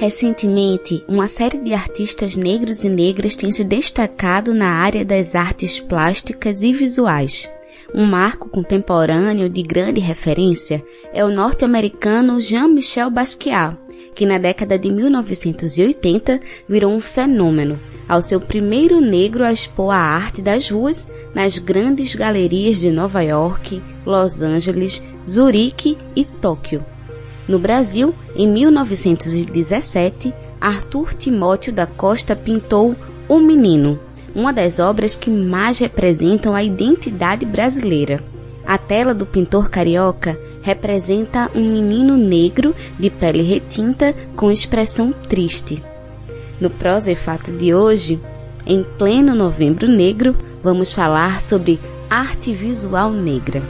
Recentemente, uma série de artistas negros e negras tem se destacado na área das artes plásticas e visuais. Um marco contemporâneo de grande referência é o norte-americano Jean-Michel Basquiat, que na década de 1980 virou um fenômeno, ao seu primeiro negro a expor a arte das ruas nas grandes galerias de Nova York, Los Angeles, Zurique e Tóquio. No Brasil, em 1917, Arthur Timóteo da Costa pintou O Menino, uma das obras que mais representam a identidade brasileira. A tela do pintor carioca representa um menino negro de pele retinta com expressão triste. No Prosa e Fato de hoje, em pleno Novembro Negro, vamos falar sobre arte visual negra.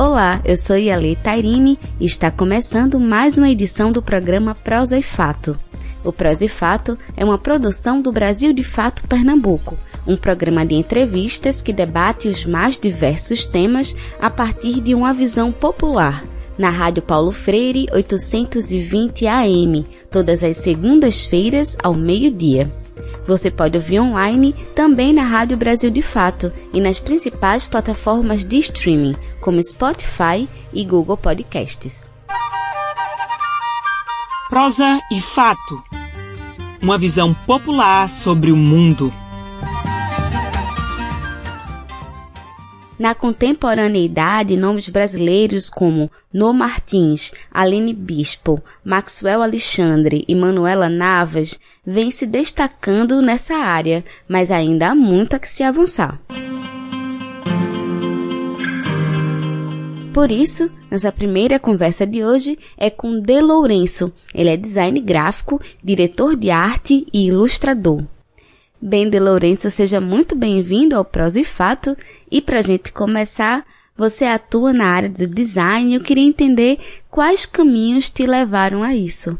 Olá, eu sou Yale Tairine e está começando mais uma edição do programa Prosa e Fato. O Prosa e Fato é uma produção do Brasil de Fato Pernambuco, um programa de entrevistas que debate os mais diversos temas a partir de uma visão popular, na Rádio Paulo Freire 820 AM, todas as segundas-feiras ao meio-dia. Você pode ouvir online também na Rádio Brasil de Fato e nas principais plataformas de streaming, como Spotify e Google Podcasts. Prosa e Fato Uma visão popular sobre o mundo. Na contemporaneidade, nomes brasileiros como No Martins, Aline Bispo, Maxwell Alexandre e Manuela Navas vêm se destacando nessa área, mas ainda há muito a que se avançar. Por isso, nossa primeira conversa de hoje é com De Lourenço. Ele é design gráfico, diretor de arte e ilustrador. Bem, De Lourenço, seja muito bem-vindo ao Prosa e Fato. E para a gente começar, você atua na área do design. Eu queria entender quais caminhos te levaram a isso.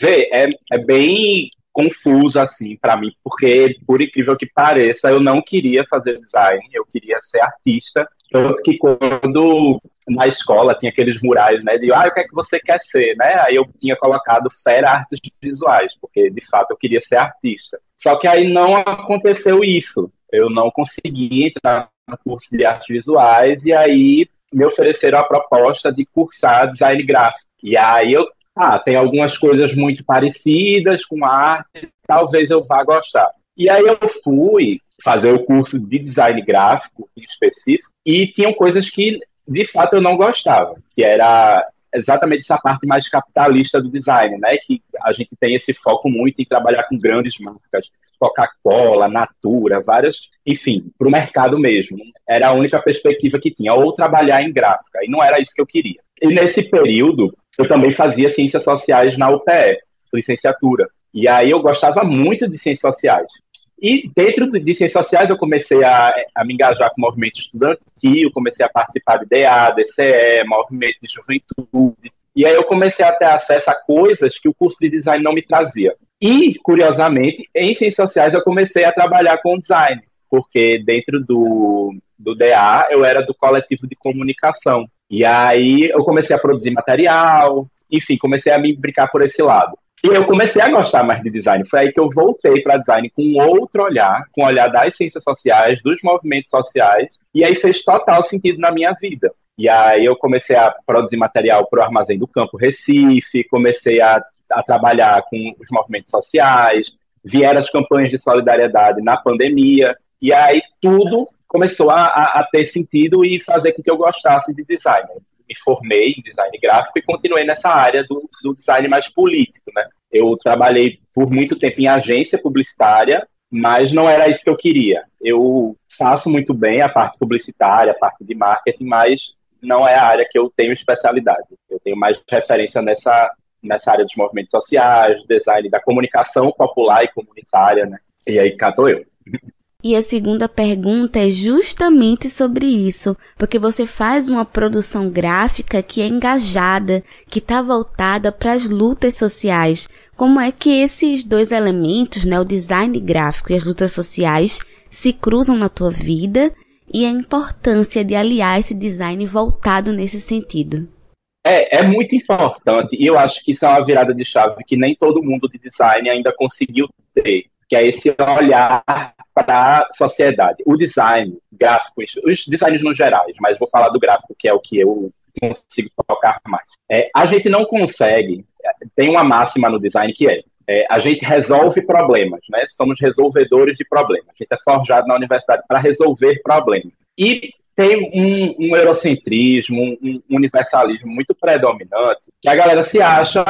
Vê, é, é bem confuso assim para mim, porque por incrível que pareça, eu não queria fazer design, eu queria ser artista. Tanto que quando na escola tinha aqueles murais, né, de ah, o que é que você quer ser, né? Aí eu tinha colocado Fera Artes Visuais, porque de fato eu queria ser artista. Só que aí não aconteceu isso. Eu não consegui entrar curso de artes visuais e aí me ofereceram a proposta de cursar design gráfico. E aí eu, ah, tem algumas coisas muito parecidas com arte, talvez eu vá gostar. E aí eu fui fazer o curso de design gráfico em específico e tinham coisas que de fato eu não gostava, que era exatamente essa parte mais capitalista do design, né? Que a gente tem esse foco muito em trabalhar com grandes marcas, Coca-Cola, Natura, várias, enfim, para o mercado mesmo. Era a única perspectiva que tinha, ou trabalhar em gráfica, e não era isso que eu queria. E nesse período, eu também fazia ciências sociais na UPE, licenciatura. E aí eu gostava muito de ciências sociais. E dentro de ciências sociais eu comecei a, a, me engajar com o movimento estudantil, comecei a participar de DA, DCE, movimento de juventude. E aí eu comecei a ter acesso a coisas que o curso de design não me trazia. E, curiosamente, em ciências sociais eu comecei a trabalhar com design, porque dentro do, do DA eu era do coletivo de comunicação. E aí eu comecei a produzir material, enfim, comecei a me brincar por esse lado. E eu comecei a gostar mais de design. Foi aí que eu voltei para design com outro olhar, com o olhar das ciências sociais, dos movimentos sociais, e aí fez total sentido na minha vida. E aí eu comecei a produzir material para o Armazém do Campo Recife, comecei a, a trabalhar com os movimentos sociais, vieram as campanhas de solidariedade na pandemia, e aí tudo começou a, a, a ter sentido e fazer com que eu gostasse de design me formei em design gráfico e continuei nessa área do, do design mais político, né? Eu trabalhei por muito tempo em agência publicitária, mas não era isso que eu queria. Eu faço muito bem a parte publicitária, a parte de marketing, mas não é a área que eu tenho especialidade. Eu tenho mais referência nessa, nessa área dos movimentos sociais, design da comunicação popular e comunitária, né? E aí cá eu. E a segunda pergunta é justamente sobre isso, porque você faz uma produção gráfica que é engajada, que está voltada para as lutas sociais. Como é que esses dois elementos, né, o design gráfico e as lutas sociais, se cruzam na tua vida e a importância de aliar esse design voltado nesse sentido? É, é muito importante e eu acho que isso é uma virada de chave que nem todo mundo de design ainda conseguiu ter que é esse olhar para a sociedade. O design gráfico, os designs no gerais, mas vou falar do gráfico, que é o que eu consigo tocar mais. É, a gente não consegue, tem uma máxima no design que é, é, a gente resolve problemas, né? Somos resolvedores de problemas. A gente é forjado na universidade para resolver problemas. E tem um, um eurocentrismo, um, um universalismo muito predominante, que a galera se acha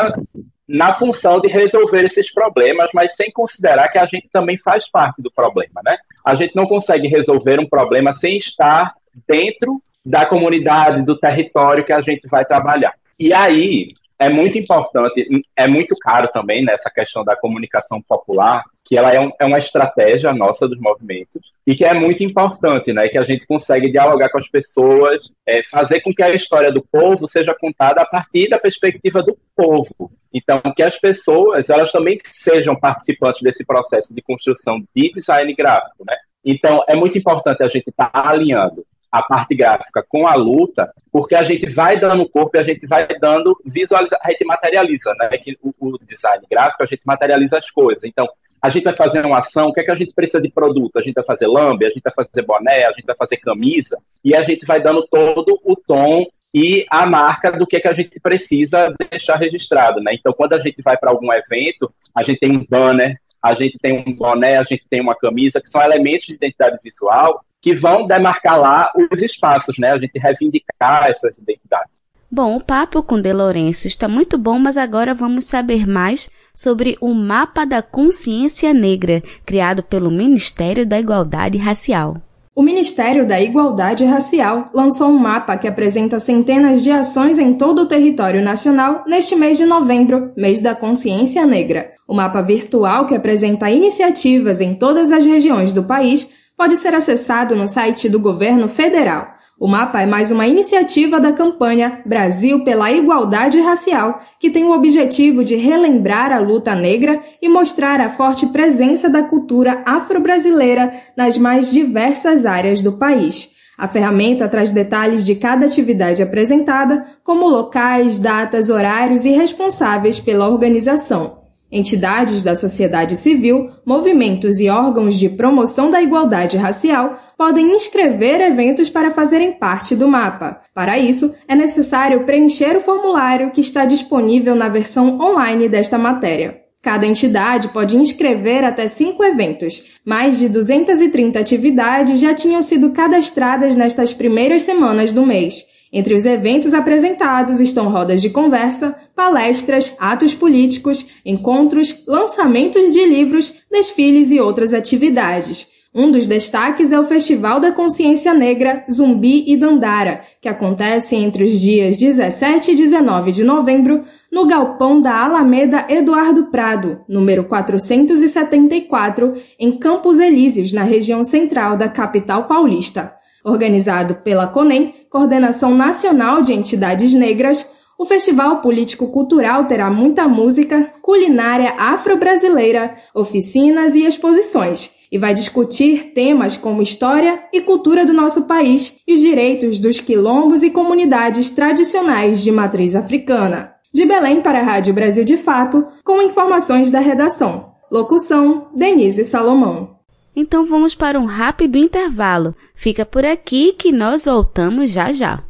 na função de resolver esses problemas, mas sem considerar que a gente também faz parte do problema, né? A gente não consegue resolver um problema sem estar dentro da comunidade, do território que a gente vai trabalhar. E aí, é muito importante, é muito caro também nessa questão da comunicação popular, que ela é, um, é, uma estratégia nossa dos movimentos e que é muito importante, né? Que a gente consegue dialogar com as pessoas, é, fazer com que a história do povo seja contada a partir da perspectiva do povo. Então, que as pessoas elas também sejam participantes desse processo de construção de design gráfico, né? Então, é muito importante a gente estar tá alinhando a parte gráfica com a luta, porque a gente vai dando corpo e a gente vai dando visualiza, a gente materializa, né? Que o, o, design gráfico a gente materializa as coisas. Então, a gente vai fazer uma ação, o que é que a gente precisa de produto? A gente vai fazer lambe, a gente vai fazer boné, a gente vai fazer camisa, e a gente vai dando todo o tom e a marca do que é que a gente precisa deixar registrado, né? Então, quando a gente vai para algum evento, a gente tem um banner, a gente tem um boné, a gente tem uma camisa, que são elementos de identidade visual que vão demarcar lá os espaços, né? A gente reivindicar essas identidades. Bom, o papo com De Lourenço está muito bom, mas agora vamos saber mais sobre o Mapa da Consciência Negra, criado pelo Ministério da Igualdade Racial. O Ministério da Igualdade Racial lançou um mapa que apresenta centenas de ações em todo o território nacional neste mês de novembro, mês da consciência negra. O mapa virtual que apresenta iniciativas em todas as regiões do país pode ser acessado no site do governo federal. O mapa é mais uma iniciativa da campanha Brasil pela Igualdade Racial, que tem o objetivo de relembrar a luta negra e mostrar a forte presença da cultura afro-brasileira nas mais diversas áreas do país. A ferramenta traz detalhes de cada atividade apresentada, como locais, datas, horários e responsáveis pela organização. Entidades da sociedade civil, movimentos e órgãos de promoção da igualdade racial podem inscrever eventos para fazerem parte do mapa. Para isso, é necessário preencher o formulário que está disponível na versão online desta matéria. Cada entidade pode inscrever até cinco eventos. Mais de 230 atividades já tinham sido cadastradas nestas primeiras semanas do mês. Entre os eventos apresentados estão rodas de conversa, palestras, atos políticos, encontros, lançamentos de livros, desfiles e outras atividades. Um dos destaques é o Festival da Consciência Negra Zumbi e Dandara, que acontece entre os dias 17 e 19 de novembro no galpão da Alameda Eduardo Prado, número 474, em Campos Elíseos, na região central da capital paulista. Organizado pela CONEM, Coordenação Nacional de Entidades Negras, o Festival Político-Cultural terá muita música, culinária afro-brasileira, oficinas e exposições, e vai discutir temas como história e cultura do nosso país e os direitos dos quilombos e comunidades tradicionais de matriz africana. De Belém para a Rádio Brasil de Fato, com informações da redação. Locução: Denise Salomão. Então vamos para um rápido intervalo. Fica por aqui que nós voltamos já já.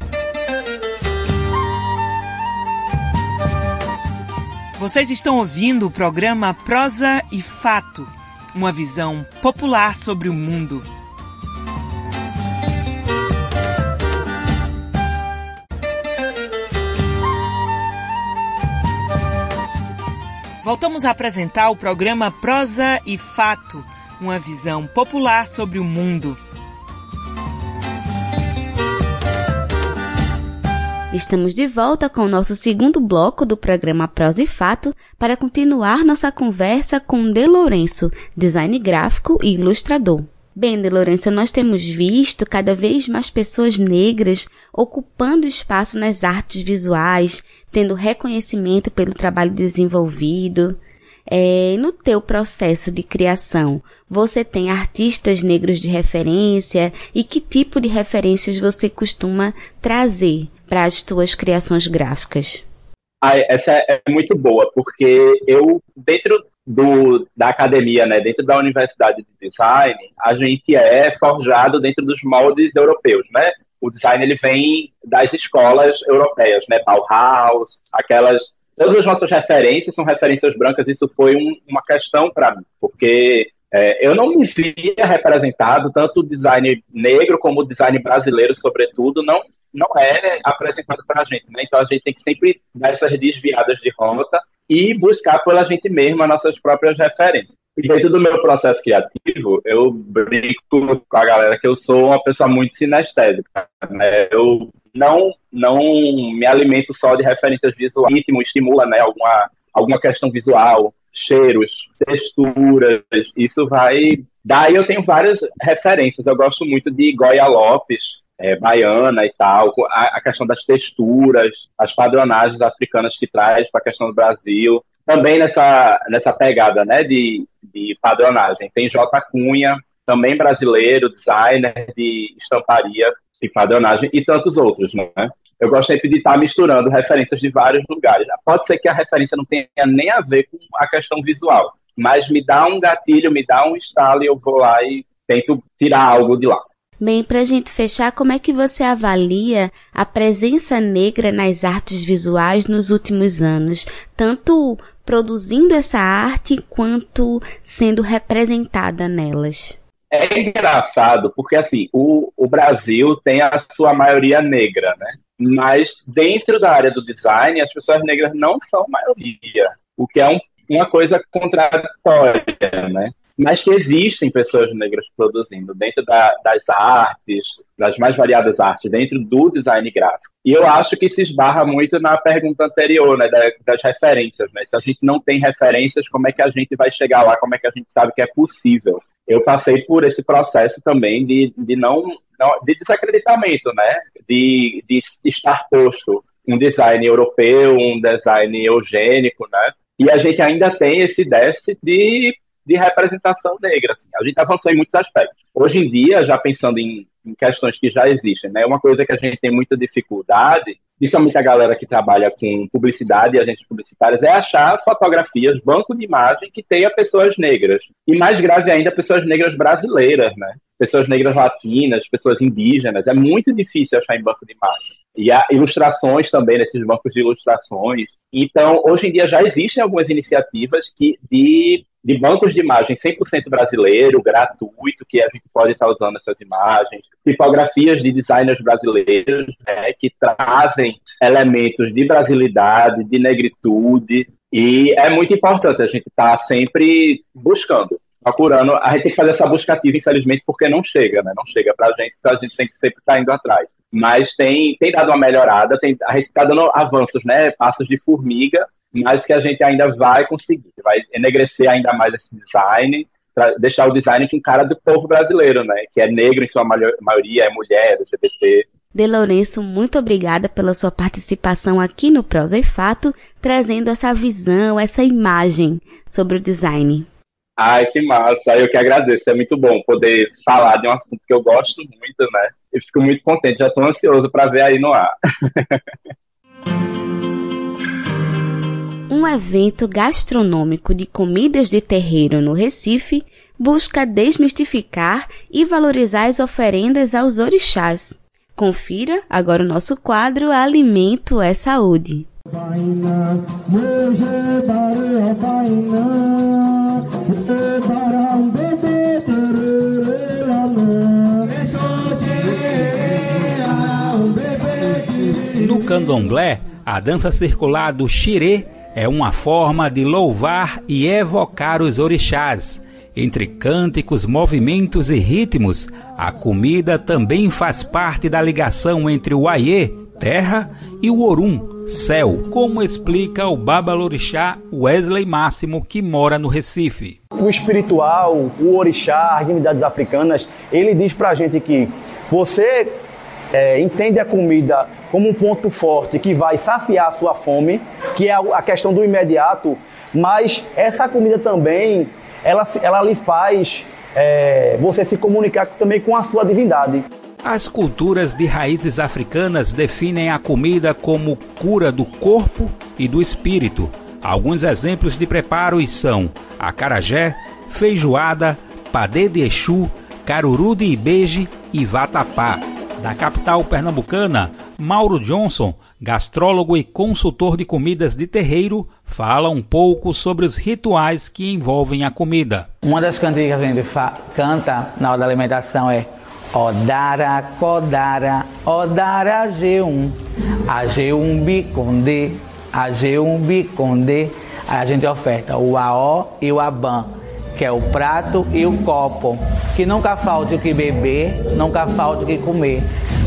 Vocês estão ouvindo o programa Prosa e Fato, uma visão popular sobre o mundo. Voltamos a apresentar o programa Prosa e Fato uma visão popular sobre o mundo. Estamos de volta com o nosso segundo bloco do programa Prosa e Fato para continuar nossa conversa com De Lourenço, design gráfico e ilustrador. Bem, De Lourenço, nós temos visto cada vez mais pessoas negras ocupando espaço nas artes visuais, tendo reconhecimento pelo trabalho desenvolvido. É, no teu processo de criação, você tem artistas negros de referência e que tipo de referências você costuma trazer para as tuas criações gráficas? Ah, essa é muito boa, porque eu, dentro do, da academia, né, dentro da universidade de design, a gente é forjado dentro dos moldes europeus, né? O design ele vem das escolas europeias, né? Bauhaus, aquelas todas as nossas referências são referências brancas. Isso foi um, uma questão para mim, porque é, eu não me via representado tanto o design negro como o design brasileiro, sobretudo, não não é apresentado para a gente, né? Então a gente tem que sempre dar essas desviadas de rota e buscar pela gente mesma nossas próprias referências. E dentro do meu processo criativo, eu brinco com a galera que eu sou uma pessoa muito sinestésica. Né? Eu não, não me alimento só de referências visuais, ritmo estimula né, alguma, alguma questão visual, cheiros, texturas, isso vai. Daí eu tenho várias referências. Eu gosto muito de Goya Lopes, é, baiana e tal, a, a, questão das texturas, as padronagens africanas que traz para a questão do Brasil. Também nessa, nessa pegada né, de, de padronagem. Tem J. Cunha, também brasileiro, designer de estamparia padronagem, e tantos outros, né? Eu gosto sempre de estar misturando referências de vários lugares. Pode ser que a referência não tenha nem a ver com a questão visual, mas me dá um gatilho, me dá um estalo e eu vou lá e tento tirar algo de lá. Bem, para a gente fechar, como é que você avalia a presença negra nas artes visuais nos últimos anos, tanto produzindo essa arte quanto sendo representada nelas? É engraçado, porque assim, o, o Brasil tem a sua maioria negra, né? Mas dentro da área do design, as pessoas negras não são maioria, o que é um, uma coisa contraditória, né? Mas que existem pessoas negras produzindo dentro da, das artes, das mais variadas artes, dentro do design gráfico. E eu acho que se esbarra muito na pergunta anterior, né, das referências, né? Se a gente não tem referências, como é que a gente vai chegar lá? Como é que a gente sabe que é possível? Eu passei por esse processo também de, de não, de desacreditamento, né? De, de estar posto um design europeu, um design eugênico, né? E a gente ainda tem esse déficit de, de representação negra. Assim. A gente avançou em muitos aspectos. Hoje em dia, já pensando em, em questões que já existem, né? Uma coisa que a gente tem muita dificuldade principalmente a galera que trabalha com publicidade e agentes publicitários, é achar fotografias, banco de imagem que tenha pessoas negras. E mais grave ainda, pessoas negras brasileiras, né? Pessoas negras latinas, pessoas indígenas. É muito difícil achar em banco de imagem. E há ilustrações também nesses bancos de ilustrações. Então, hoje em dia já existem algumas iniciativas que, de de bancos de imagem 100% brasileiro, gratuito, que a gente pode estar usando essas imagens, tipografias de designers brasileiros, né, que trazem elementos de brasilidade, de negritude, e é muito importante a gente estar tá sempre buscando, procurando. A gente tem que fazer essa busca ativa, infelizmente, porque não chega, né? Não chega para a gente, então a gente tem que sempre estar tá indo atrás. Mas tem, tem dado uma melhorada, tem, a gente está dando avanços, né? Passos de formiga, mas que a gente ainda vai conseguir, vai enegrecer ainda mais esse design, deixar o design com cara do povo brasileiro, né? Que é negro em sua maioria, é mulher, LGBT. De Lourenço, muito obrigada pela sua participação aqui no Prosa e Fato, trazendo essa visão, essa imagem sobre o design. Ai, que massa! Eu que agradeço, é muito bom poder falar de um assunto que eu gosto muito, né? Eu fico muito contente, já estou ansioso para ver aí no ar. um evento gastronômico de comidas de terreiro no Recife busca desmistificar e valorizar as oferendas aos orixás. Confira agora o nosso quadro Alimento é Saúde. No candomblé, a dança circular do xirê é uma forma de louvar e evocar os orixás. Entre cânticos, movimentos e ritmos, a comida também faz parte da ligação entre o Aie, terra, e o Orum, céu, como explica o babalorixá Wesley Máximo, que mora no Recife. O espiritual, o orixá, as divindades africanas, ele diz pra gente que você é, entende a comida como um ponto forte que vai saciar a sua fome, que é a questão do imediato, mas essa comida também, ela, ela lhe faz é, você se comunicar também com a sua divindade. As culturas de raízes africanas definem a comida como cura do corpo e do espírito. Alguns exemplos de preparos são acarajé, feijoada, padê de exu, caruru de ibeje e vatapá. Da capital pernambucana, Mauro Johnson, gastrólogo e consultor de comidas de terreiro, fala um pouco sobre os rituais que envolvem a comida. Uma das cantigas que a gente canta na hora da alimentação é Odara, Kodara, Odara G1, AG1 Biconde, AG1 Biconde. Aí a gente oferta o AO e o ABAN, que é o prato e o copo. Que nunca falte o que beber, nunca falte o que comer.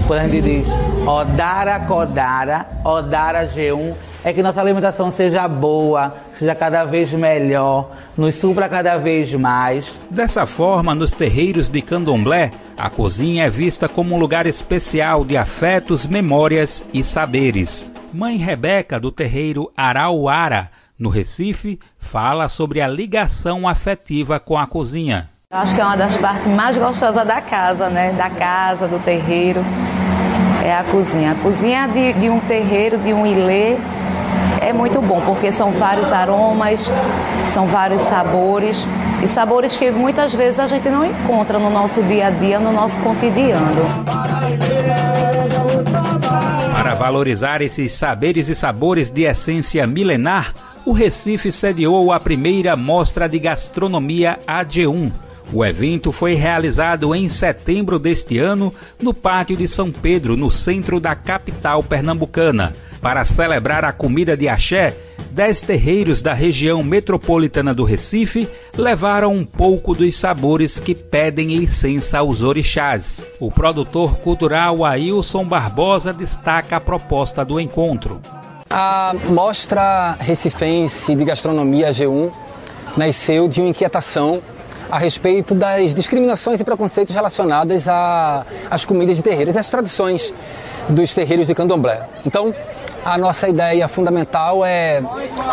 Quando a gente diz Odara, Kodara, Odara G1, é que nossa alimentação seja boa, seja cada vez melhor, nos supra cada vez mais. Dessa forma, nos terreiros de candomblé, a cozinha é vista como um lugar especial de afetos, memórias e saberes. Mãe Rebeca, do terreiro Arauara, no Recife, fala sobre a ligação afetiva com a cozinha. Acho que é uma das partes mais gostosas da casa, né? Da casa, do terreiro. É a cozinha. A cozinha de, de um terreiro, de um ilê, é muito bom, porque são vários aromas, são vários sabores, e sabores que muitas vezes a gente não encontra no nosso dia a dia, no nosso cotidiano. Para valorizar esses saberes e sabores de essência milenar, o Recife sediou a primeira mostra de gastronomia AG1 o evento foi realizado em setembro deste ano no Pátio de São Pedro, no centro da capital pernambucana. Para celebrar a comida de axé, dez terreiros da região metropolitana do Recife levaram um pouco dos sabores que pedem licença aos orixás. O produtor cultural Ailson Barbosa destaca a proposta do encontro. A mostra recifense de gastronomia G1 nasceu de uma inquietação a respeito das discriminações e preconceitos relacionados às comidas de terreiros e às tradições dos terreiros de candomblé. Então, a nossa ideia fundamental é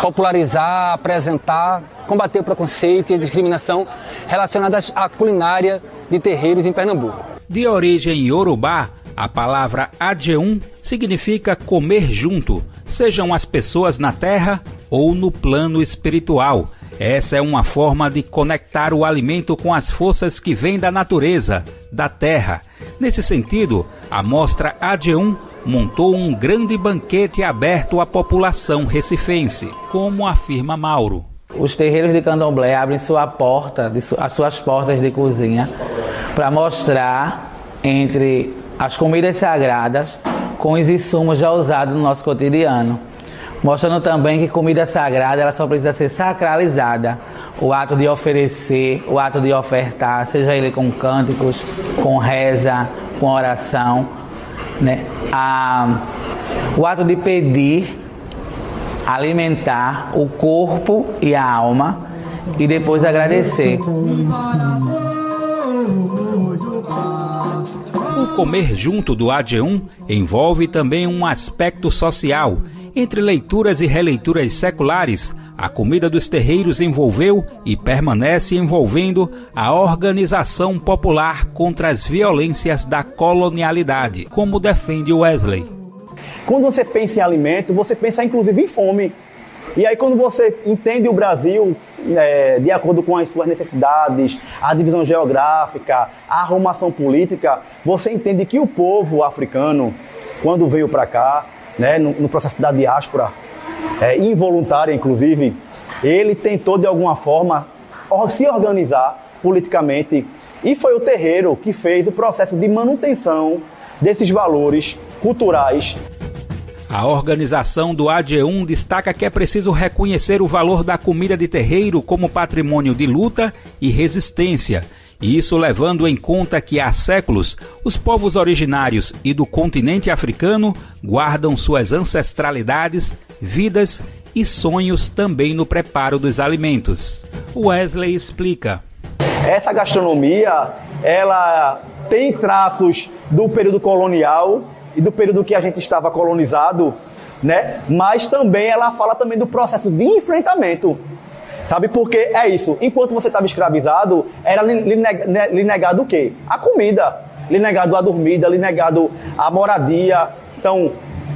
popularizar, apresentar, combater o preconceito e a discriminação relacionadas à culinária de terreiros em Pernambuco. De origem iorubá, a palavra adjeum significa comer junto, sejam as pessoas na terra ou no plano espiritual essa é uma forma de conectar o alimento com as forças que vêm da natureza, da terra. Nesse sentido, a mostra AD1 montou um grande banquete aberto à população recifense, como afirma Mauro. Os terreiros de candomblé abrem sua porta, as suas portas de cozinha, para mostrar entre as comidas sagradas com os insumos já usados no nosso cotidiano mostrando também que comida sagrada ela só precisa ser sacralizada. O ato de oferecer, o ato de ofertar, seja ele com cânticos, com reza, com oração, né? A, o ato de pedir, alimentar o corpo e a alma e depois agradecer. Comer junto do AD1 envolve também um aspecto social entre leituras e releituras seculares, a comida dos terreiros envolveu e permanece envolvendo a organização popular contra as violências da colonialidade, como defende Wesley. Quando você pensa em alimento, você pensa inclusive em fome. E aí, quando você entende o Brasil é, de acordo com as suas necessidades, a divisão geográfica, a arrumação política, você entende que o povo africano, quando veio para cá, né, no, no processo da diáspora, é, involuntária inclusive, ele tentou de alguma forma se organizar politicamente e foi o terreiro que fez o processo de manutenção desses valores culturais. A organização do AD1 destaca que é preciso reconhecer o valor da comida de terreiro como patrimônio de luta e resistência Isso levando em conta que há séculos os povos originários e do continente africano guardam suas ancestralidades, vidas e sonhos também no preparo dos alimentos. Wesley explica. Essa gastronomia, ela tem traços do período colonial e do período que a gente estava colonizado, né? Mas também ela fala também do processo de enfrentamento. Sabe por quê? É isso. Enquanto você estava escravizado, era lhe, lhe negado o quê? A comida. Lhe negado a dormida, lhe negado a moradia. Então,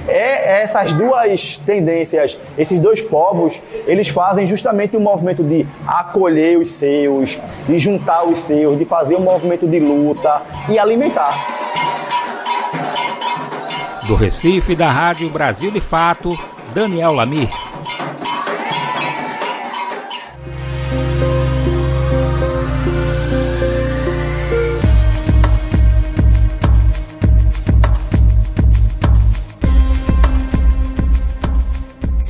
é essas duas tendências, esses dois povos, eles fazem justamente o um movimento de acolher os seus, de juntar os seus, de fazer um movimento de luta e alimentar. Do Recife, da Rádio Brasil de Fato, Daniel Lamir.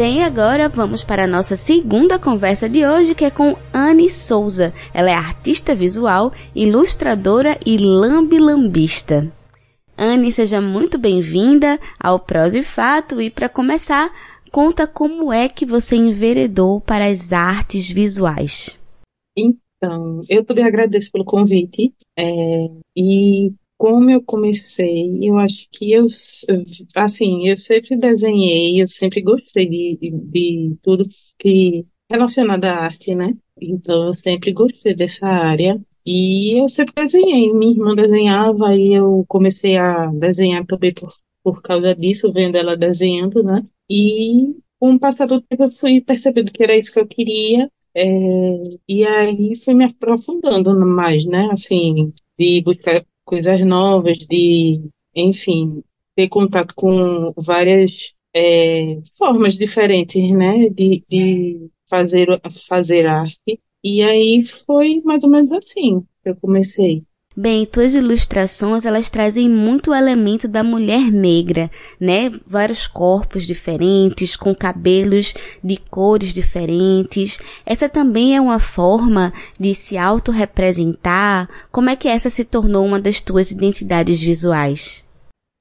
Bem, agora vamos para a nossa segunda conversa de hoje, que é com Anne Souza. Ela é artista visual, ilustradora e lambilambista. Anne, seja muito bem-vinda ao Prós e Fato e para começar, conta como é que você enveredou para as artes visuais. Então, eu também agradeço pelo convite é, e como eu comecei, eu acho que eu, assim, eu sempre desenhei, eu sempre gostei de, de tudo que relacionado à arte, né? Então, eu sempre gostei dessa área. E eu sempre desenhei. Minha irmã desenhava e eu comecei a desenhar também por, por causa disso, vendo ela desenhando, né? E com o passar do tempo eu fui percebendo que era isso que eu queria. É, e aí fui me aprofundando mais, né? Assim, de buscar coisas novas, de, enfim, ter contato com várias é, formas diferentes, né, de, de fazer, fazer arte. E aí foi mais ou menos assim que eu comecei. Bem, tuas ilustrações elas trazem muito elemento da mulher negra, né? Vários corpos diferentes, com cabelos de cores diferentes. Essa também é uma forma de se autorrepresentar. Como é que essa se tornou uma das tuas identidades visuais?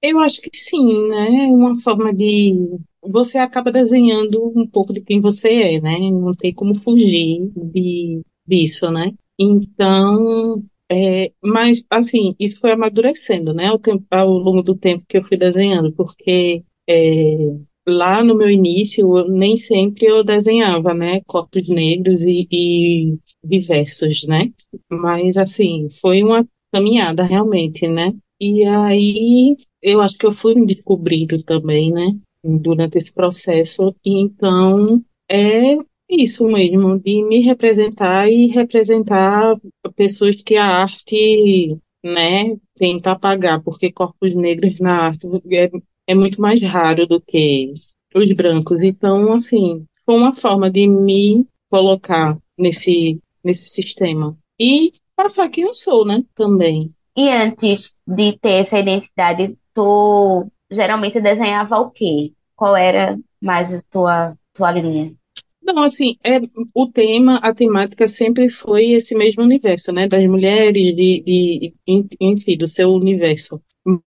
Eu acho que sim, né? Uma forma de você acaba desenhando um pouco de quem você é, né? Não tem como fugir de, disso, né? Então, é, mas, assim, isso foi amadurecendo, né, ao, tempo, ao, longo do tempo que eu fui desenhando, porque é, lá no meu início, nem sempre eu desenhava, né, corpos negros e, e diversos, né, mas, assim, foi uma caminhada realmente, né, e aí eu acho que eu fui me descobrindo também, né, durante esse processo, então é isso mesmo, de me representar e representar pessoas que a arte, né, tenta apagar, porque corpos negros na arte é, é muito mais raro do que os brancos. Então, assim, foi uma forma de me colocar nesse, nesse sistema. E passar quem eu sou, né, também. E antes de ter essa identidade, tu geralmente desenhava o quê? Qual era mais a tua, tua linha? Não, assim, é, o tema, a temática sempre foi esse mesmo universo, né? Das mulheres, de, de enfim, do seu universo.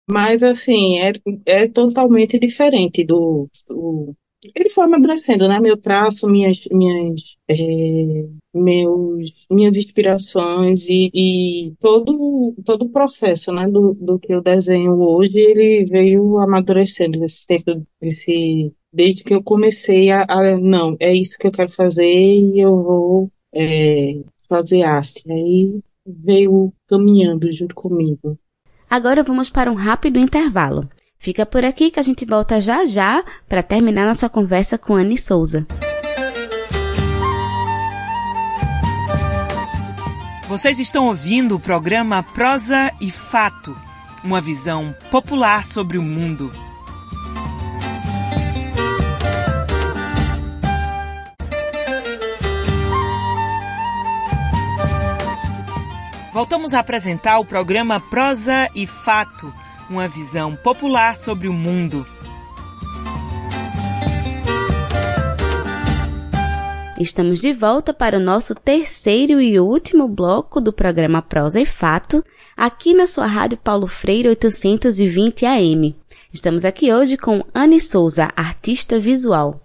Mas, assim, é, é totalmente diferente do, do ele foi amadurecendo, né? Meu traço, minhas, minhas, é, meus, minhas inspirações e, e, todo, todo o processo, né? Do, do que eu desenho hoje, ele veio amadurecendo nesse tempo, esse, desde que eu comecei a, a, não, é isso que eu quero fazer e eu vou é, fazer arte. Aí veio caminhando junto comigo. Agora vamos para um rápido intervalo. Fica por aqui que a gente volta já já para terminar nossa conversa com Anne Souza. Vocês estão ouvindo o programa Prosa e Fato, uma visão popular sobre o mundo. Voltamos a apresentar o programa Prosa e Fato, uma visão popular sobre o mundo. Estamos de volta para o nosso terceiro e último bloco do programa Prosa e Fato, aqui na sua Rádio Paulo Freire 820 AM. Estamos aqui hoje com Anne Souza, artista visual.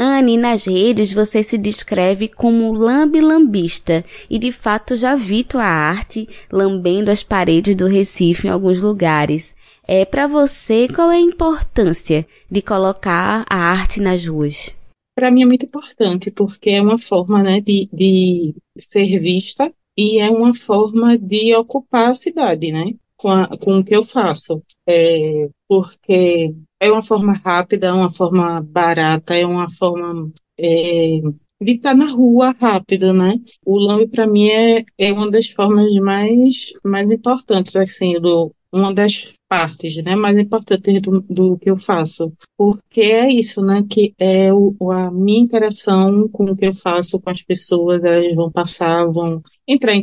Anne, nas redes você se descreve como lambe-lambista e de fato já vi tua arte lambendo as paredes do Recife em alguns lugares. É para você qual é a importância de colocar a arte nas ruas? para mim é muito importante, porque é uma forma né, de, de ser vista e é uma forma de ocupar a cidade, né? Com, a, com o que eu faço. É, porque é uma forma rápida, é uma forma barata, é uma forma é, de estar na rua rápido, né? O lambe para mim é, é uma das formas mais, mais importantes, assim, do, uma das partes, né, mais importantes do, do que eu faço, porque é isso, né, que é o, a minha interação com o que eu faço com as pessoas, elas vão passar, vão entrar em,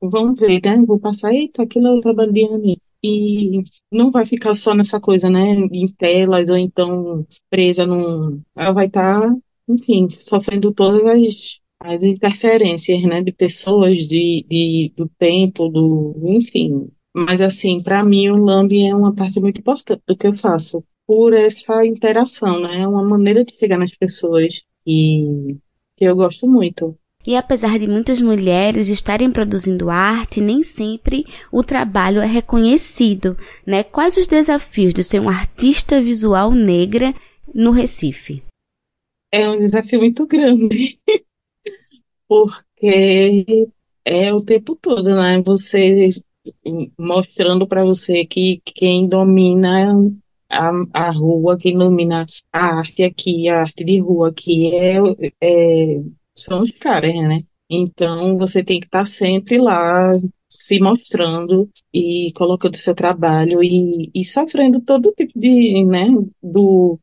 vão ver, né, vou passar, eita, aquilo é o trabalho de e não vai ficar só nessa coisa, né, em telas ou então presa num, ela vai estar, tá, enfim, sofrendo todas as as interferências, né, de pessoas, de, de do tempo, do, enfim, mas, assim, para mim, o Lamb é uma parte muito importante do que eu faço, por essa interação, né? É uma maneira de chegar nas pessoas e que eu gosto muito. E apesar de muitas mulheres estarem produzindo arte, nem sempre o trabalho é reconhecido, né? Quais os desafios de ser um artista visual negra no Recife? É um desafio muito grande, porque é o tempo todo, né? Você mostrando para você que quem domina a, a rua, quem domina a arte aqui, a arte de rua aqui, é, é são os caras, né? Então você tem que estar tá sempre lá se mostrando e colocando seu trabalho e, e sofrendo todo tipo de, né, do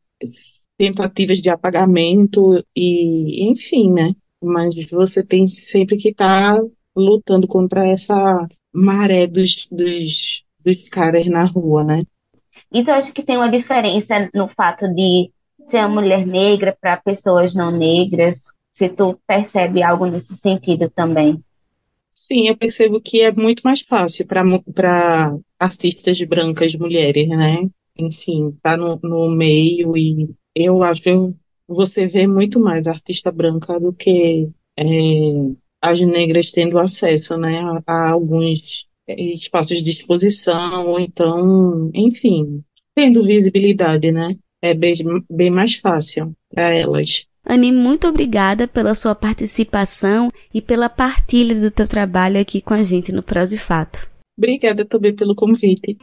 tentativas de apagamento e enfim, né? Mas você tem sempre que estar tá lutando contra essa maré dos, dos, dos caras na rua, né? Eu acho que tem uma diferença no fato de ser uma mulher negra para pessoas não negras, se tu percebe algo nesse sentido também. Sim, eu percebo que é muito mais fácil para artistas brancas mulheres, né? Enfim, tá no, no meio e eu acho que você vê muito mais artista branca do que é, as negras tendo acesso né, a, a alguns espaços de exposição, ou então, enfim, tendo visibilidade, né? É bem, bem mais fácil para elas. Anne, muito obrigada pela sua participação e pela partilha do teu trabalho aqui com a gente no Prosa e Fato. Obrigada também pelo convite.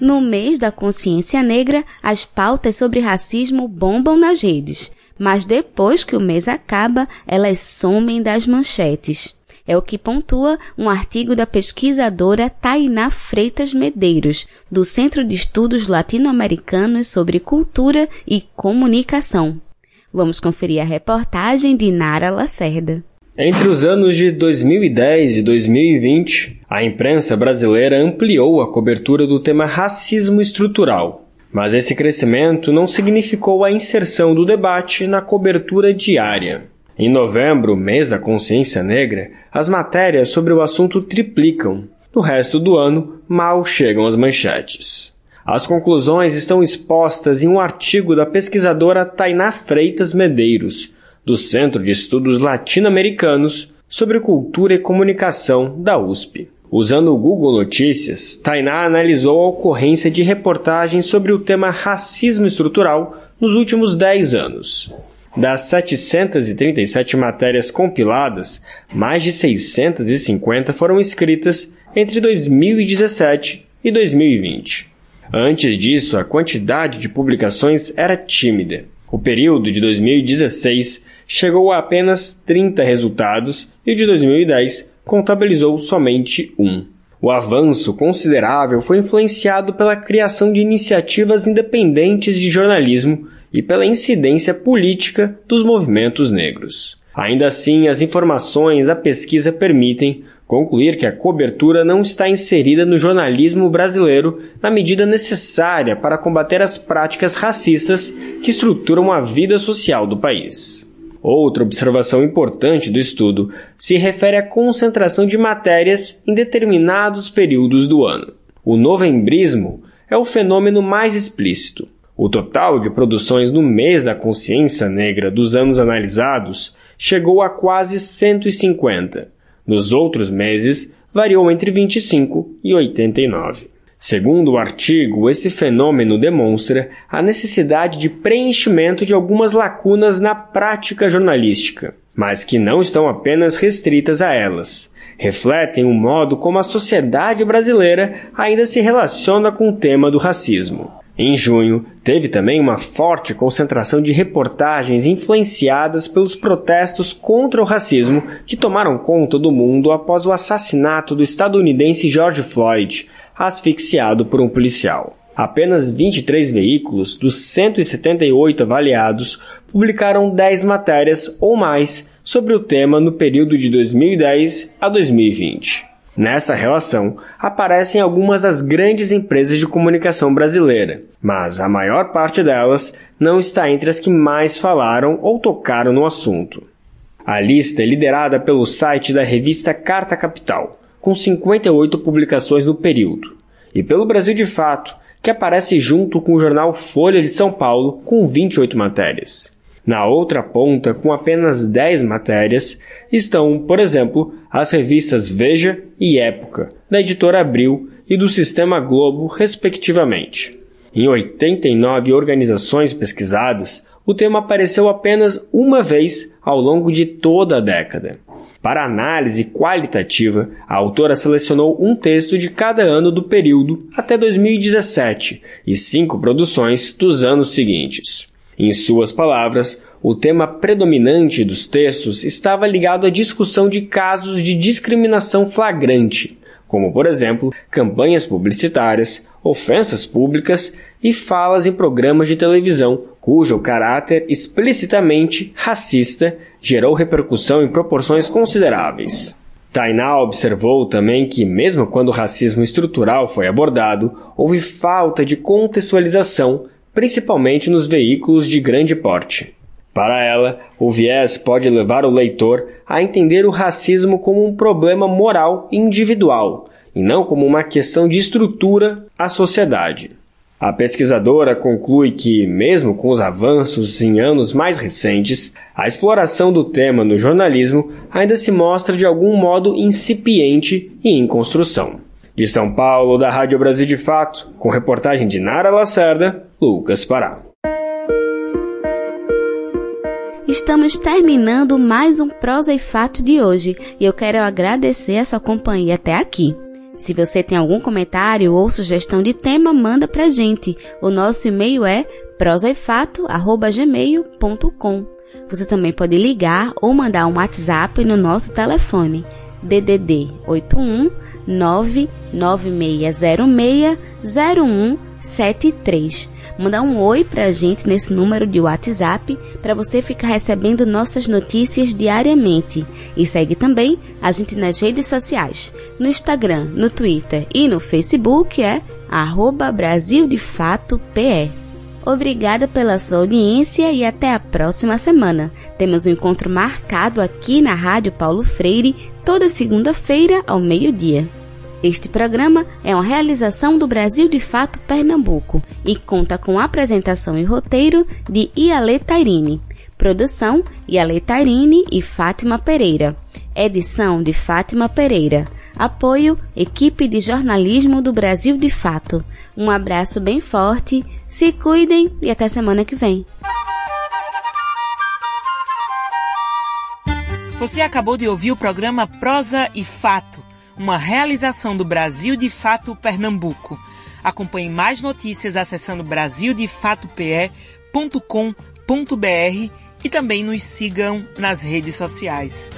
No mês da consciência negra, as pautas sobre racismo bombam nas redes mas depois que o mês acaba, elas somem das manchetes. É o que pontua um artigo da pesquisadora Tainá Freitas Medeiros, do Centro de Estudos Latino-Americanos sobre Cultura e Comunicação. Vamos conferir a reportagem de Nara Lacerda. Entre os anos de 2010 e 2020, a imprensa brasileira ampliou a cobertura do tema racismo estrutural, mas esse crescimento não significou a inserção do debate na cobertura diária. Em novembro, mês da consciência negra, as matérias sobre o assunto triplicam. No resto do ano, mal chegam as manchetes. As conclusões estão expostas em um artigo da pesquisadora Tainá Freitas Medeiros, do Centro de Estudos Latino-Americanos sobre Cultura e Comunicação da USP. Usando o Google Notícias, Tainá analisou a ocorrência de reportagens sobre o tema racismo estrutural nos últimos 10 anos. Das 737 matérias compiladas, mais de 650 foram escritas entre 2017 e 2020. Antes disso, a quantidade de publicações era tímida. O período de 2016 chegou a apenas 30 resultados e o de 2010 contabilizou somente um. O avanço considerável foi influenciado pela criação de iniciativas independentes de jornalismo e pela incidência política dos movimentos negros. Ainda assim, as informações da pesquisa permitem concluir que a cobertura não está inserida no jornalismo brasileiro na medida necessária para combater as práticas racistas que estruturam a vida social do país. Outra observação importante do estudo se refere à concentração de matérias em determinados períodos do ano. O novembrismo é o fenômeno mais explícito. O total de produções no mês da consciência negra dos anos analisados chegou a quase 150. Nos outros meses, variou entre 25 e 89. Segundo o artigo, esse fenômeno demonstra a necessidade de preenchimento de algumas lacunas na prática jornalística, mas que não estão apenas restritas a elas. Refletem o modo como a sociedade brasileira ainda se relaciona com o tema do racismo. Em junho, teve também uma forte concentração de reportagens influenciadas pelos protestos contra o racismo que tomaram conta do mundo após o assassinato do estadunidense George Floyd, asfixiado por um policial. Apenas 23 veículos dos 178 avaliados publicaram 10 matérias ou mais sobre o tema no período de 2010 a 2020. Nessa relação, aparecem algumas das grandes empresas de comunicação brasileira, mas a maior parte delas não está entre as que mais falaram ou tocaram no assunto. A lista é liderada pelo site da revista Carta Capital, com 58 publicações no período, e pelo Brasil de Fato, que aparece junto com o jornal Folha de São Paulo, com 28 matérias. Na outra ponta, com apenas 10 matérias, estão, por exemplo, as revistas Veja e Época, da editora Abril e do Sistema Globo, respectivamente. Em 89 organizações pesquisadas, o tema apareceu apenas uma vez ao longo de toda a década. Para análise qualitativa, a autora selecionou um texto de cada ano do período até 2017 e cinco produções dos anos seguintes. Em suas palavras, o tema predominante dos textos estava ligado à discussão de casos de discriminação flagrante, como, por exemplo, campanhas publicitárias, ofensas públicas e falas em programas de televisão cujo caráter explicitamente racista gerou repercussão em proporções consideráveis. Tainá observou também que, mesmo quando o racismo estrutural foi abordado, houve falta de contextualização, principalmente nos veículos de grande porte. Para ela, o viés pode levar o leitor a entender o racismo como um problema moral individual e não como uma questão de estrutura à sociedade. A pesquisadora conclui que, mesmo com os avanços em anos mais recentes, a exploração do tema no jornalismo ainda se mostra de algum modo incipiente e em construção. De São Paulo, da Rádio Brasil de Fato, com reportagem de Nara Lacerda, Lucas Pará. Estamos terminando mais um Prosa e Fato de hoje e eu quero agradecer a sua companhia até aqui. Se você tem algum comentário ou sugestão de tema, manda pra gente. O nosso e-mail é prosaefato@gmail.com. Você também pode ligar ou mandar um WhatsApp no nosso telefone DDD 81 99606 0173 mandar um oi pra gente nesse número de WhatsApp para você ficar recebendo nossas notícias diariamente. E segue também a gente nas redes sociais, no Instagram, no Twitter e no Facebook é arroba. Obrigada pela sua audiência e até a próxima semana. Temos um encontro marcado aqui na Rádio Paulo Freire toda segunda-feira ao meio-dia. Este programa é uma realização do Brasil de Fato Pernambuco e conta com apresentação e roteiro de Iale Tairine. Produção Iale Tairine e Fátima Pereira. Edição de Fátima Pereira. Apoio Equipe de Jornalismo do Brasil de Fato. Um abraço bem forte, se cuidem e até semana que vem. Você acabou de ouvir o programa Prosa e Fato uma realização do Brasil de Fato Pernambuco. Acompanhe mais notícias acessando brasildefatope.com.br e também nos sigam nas redes sociais.